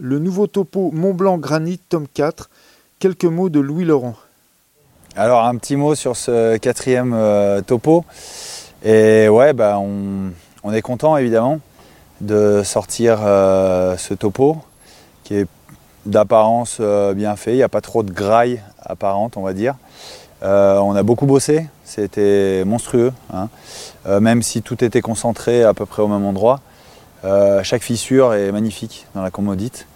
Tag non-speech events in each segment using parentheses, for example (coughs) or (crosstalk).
le nouveau topo Mont Blanc Granit, tome 4. Quelques mots de Louis Laurent. Alors un petit mot sur ce quatrième euh, topo. Et ouais, bah, on, est content évidemment de sortir euh, ce topo qui est d'apparence euh, bien fait. Il n'y a pas trop de graille apparente, on va dire. on a beaucoup bossé, c'était monstrueux, hein. même si tout était concentré à peu près au même endroit. chaque fissure est magnifique dans la commodite.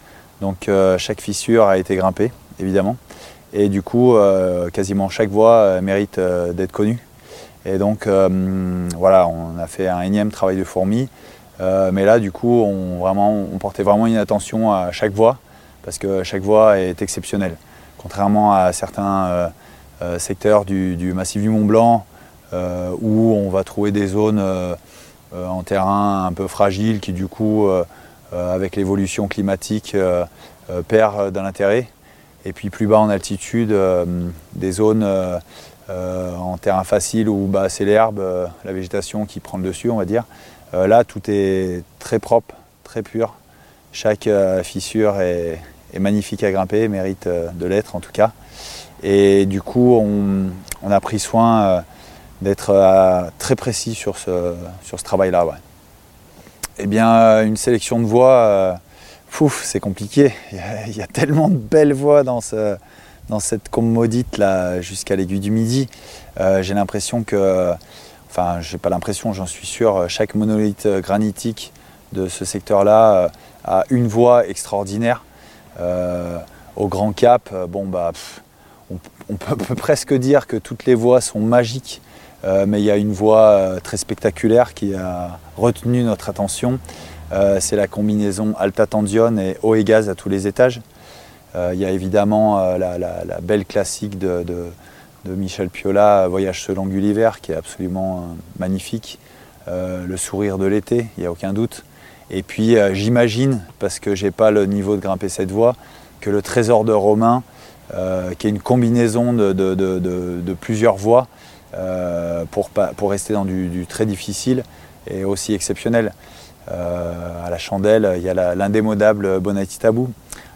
Donc euh, chaque fissure a été grimpée, évidemment. Et du coup, euh, quasiment chaque voie euh, mérite d'être connue. Et donc voilà, on a fait un énième travail de fourmi. mais là, du coup, on, vraiment, on portait vraiment une attention à chaque voie, parce que chaque voie est exceptionnelle. Contrairement à certains secteurs du, massif du Mont Blanc, où on va trouver des zones en terrain un peu fragiles qui, du coup, avec l'évolution climatique, euh, euh, perd d'un intérêt. Et puis plus bas en altitude, des zones en terrain facile où c'est l'herbe, la végétation qui prend le dessus, on va dire. là, tout est très propre, très pur. Chaque fissure est, magnifique à grimper, mérite de l'être en tout cas. Et du coup, on, a pris soin d'être très précis sur ce travail-là. Eh bien, euh, une sélection de voix, euh, c'est compliqué. (laughs) Il y, a, tellement de belles voix dans, cette commodite là jusqu'à l'aiguille du midi. Euh, j'ai l'impression que, enfin, j'ai pas l'impression, j'en suis sûr, chaque monolithe granitique de ce secteur-là a une voix extraordinaire. au Grand Cap, bon bah, on, peut, (laughs) presque dire que toutes les voies sont magiques euh, mais il y a une voie euh, très spectaculaire qui a retenu notre attention. Euh, c'est la combinaison Alta Tendione et eau et gaz à tous les étages. il y a évidemment la, belle classique de, Michel Piola, Voyage selon Gulliver, qui est absolument magnifique. le sourire de l'été, il n'y a aucun doute. Et puis j'imagine, parce que je n'ai pas le niveau de grimper cette voie, que le trésor de Romain, qui est une combinaison de plusieurs voies, euh, pour, rester dans du, très difficile et aussi exceptionnel. Euh, à la chandelle, il y a l'indémodable Bonatti Tabou.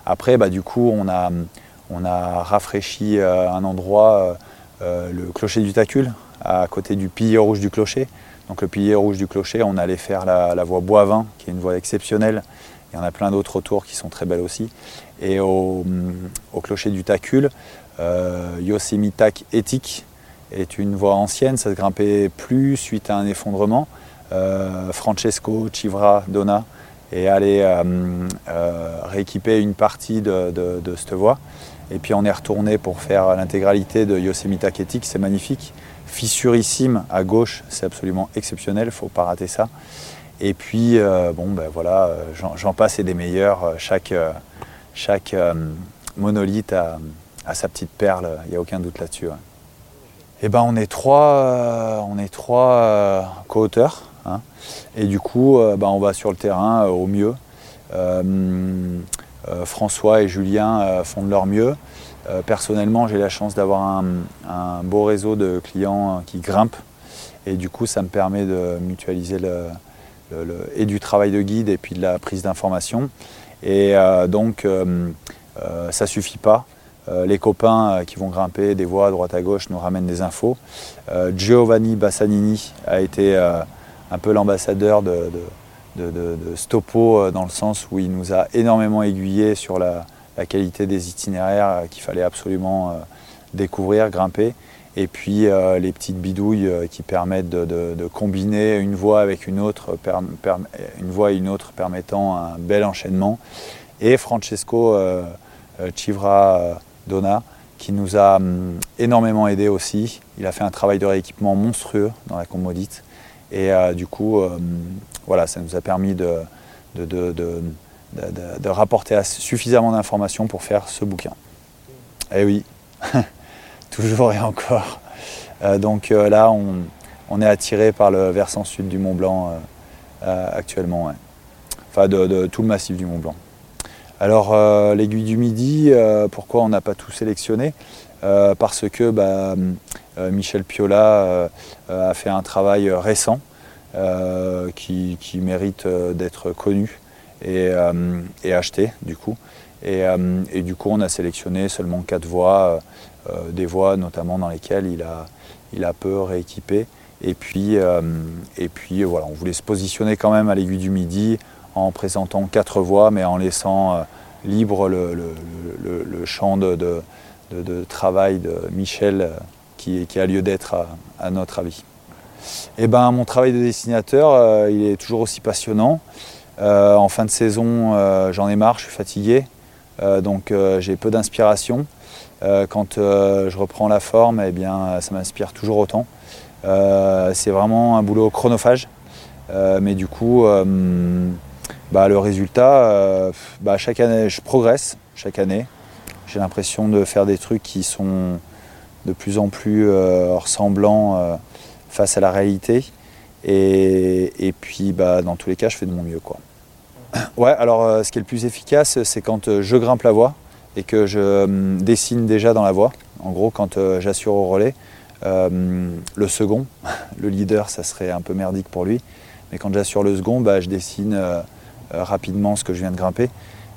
Après, bah, du coup, on a, rafraîchi euh, un endroit, le clocher du Tacule, à côté du pilier rouge du clocher. Donc le pilier rouge du clocher, on allait faire la, voie Boivin, qui est une voie exceptionnelle. Il y en a plein d'autres autour qui sont très belles aussi. Et au, clocher du Tacule, Yosemite éthique, est une voie ancienne, ça ne grimpait plus suite à un effondrement. Euh, Francesco Civra Donna est allé euh, euh, rééquiper une partie de, cette voie. Et puis on est retourné pour faire l'intégralité de Yosemite Ketik, c'est magnifique. Fissurissime à gauche, c'est absolument exceptionnel, il ne faut pas rater ça. Et puis, bon, ben voilà, j'en passe et des meilleurs. Chaque, chaque monolithe a, sa petite perle, il n'y a aucun doute là-dessus. Eh ben, on est trois, euh, on est trois euh, co-auteurs. Hein. et du coup, euh, ben, on va sur le terrain au mieux. François et Julien font de leur mieux. personnellement, j'ai la chance d'avoir un, beau réseau de clients qui grimpent. Et du coup, ça me permet de mutualiser le, et du travail de guide et puis de la prise d'information. Et donc, ça ne suffit pas. Euh, les copains euh, qui vont grimper des voies à droite à gauche nous ramènent des infos. Euh, Giovanni Bassanini a été un peu l'ambassadeur de, Stopo dans le sens où il nous a énormément aiguillé sur la, qualité des itinéraires qu'il fallait absolument découvrir, grimper. Et puis les petites bidouilles qui permettent de, combiner une voie avec une autre, une voie et une autre permettant un bel enchaînement. Et Francesco Civra Donna, qui nous a hum, énormément aidé aussi. Il a fait un travail de rééquipement monstrueux dans la commodite. Et euh, du coup, hum, voilà, ça nous a permis de, de, rapporter suffisamment d'informations pour faire ce bouquin. Eh oui, (laughs) toujours et encore. Euh, donc euh, là, on, est attiré par le versant sud du Mont Blanc actuellement. Enfin, de tout le massif du Mont Blanc. Alors euh, l'aiguille du midi, euh, pourquoi on n'a pas tout sélectionné? Euh, Parce que bah, Michel Piola a fait un travail récent qui, mérite d'être connu et, acheté du coup. Et, du coup, on a sélectionné seulement quatre voies, des voies notamment dans lesquelles il a, peu rééquipé. Et puis, et puis voilà, on voulait se positionner quand même à l'aiguille du midi en présentant quatre voies, mais en laissant libre le, champ de, travail de Michel qui, a lieu d'être à, notre avis. Et eh ben, mon travail de dessinateur, euh, il est toujours aussi passionnant. Euh, en fin de saison, euh, j'en ai marre, je suis fatigué, donc j'ai peu d'inspiration. quand je reprends la forme, eh bien, ça m'inspire toujours autant. c'est vraiment un boulot chronophage, mais du coup, bah, le résultat, bah, chaque année, je progresse chaque année. J'ai l'impression de faire des trucs qui sont de plus en plus euh, ressemblants euh, face à la réalité. Et, puis, bah, dans tous les cas, je fais de mon mieux. Quoi. (clears throat) Ouais, alors euh, ce qui est le plus efficace, c'est quand je grimpe la voie et que je dessine déjà dans la voie. En gros, quand j'assure au relais, le second, (laughs) le leader, ça serait un peu merdique pour lui. Mais quand j'assure le second, bah, je dessine rapidement ce que je viens de grimper.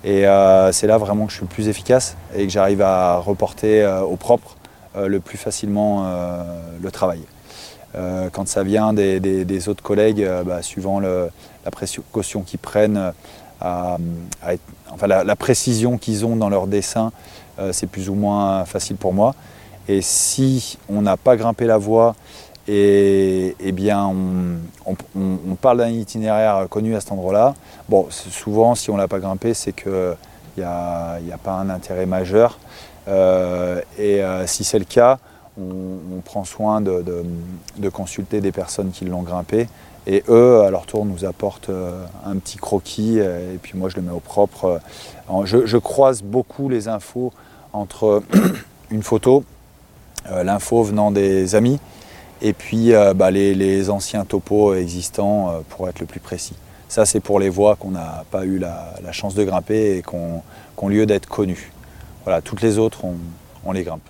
Et c'est là vraiment que je suis le plus efficace et que j'arrive à reporter au propre euh, le plus facilement euh, le travail. Euh, quand ça vient des, autres collègues, bah, suivant la précaution qu'ils prennent, enfin, la, précision qu'ils ont dans leur dessin, c'est plus ou moins facile pour moi. Et si on n'a pas grimpé la voie, et, eh bien on, parle d'un itinéraire connu à cet endroit-là. Bon, souvent, si on ne l'a pas grimpé, c'est qu'il n'y a, pas un intérêt majeur. Euh, et euh, si c'est le cas, on, prend soin de, consulter des personnes qui l'ont grimpé. Et eux, à leur tour, nous apportent euh, un petit croquis et puis moi je le mets au propre. Je, croise beaucoup les infos entre (coughs) une photo, l'info venant des amis, et puis bah, les, anciens topos existants pour être le plus précis. Ça, c'est pour les voies qu'on n'a pas eu la, chance de grimper et qu'on lieu d'être connues. Voilà, toutes les autres, on, les grimpe.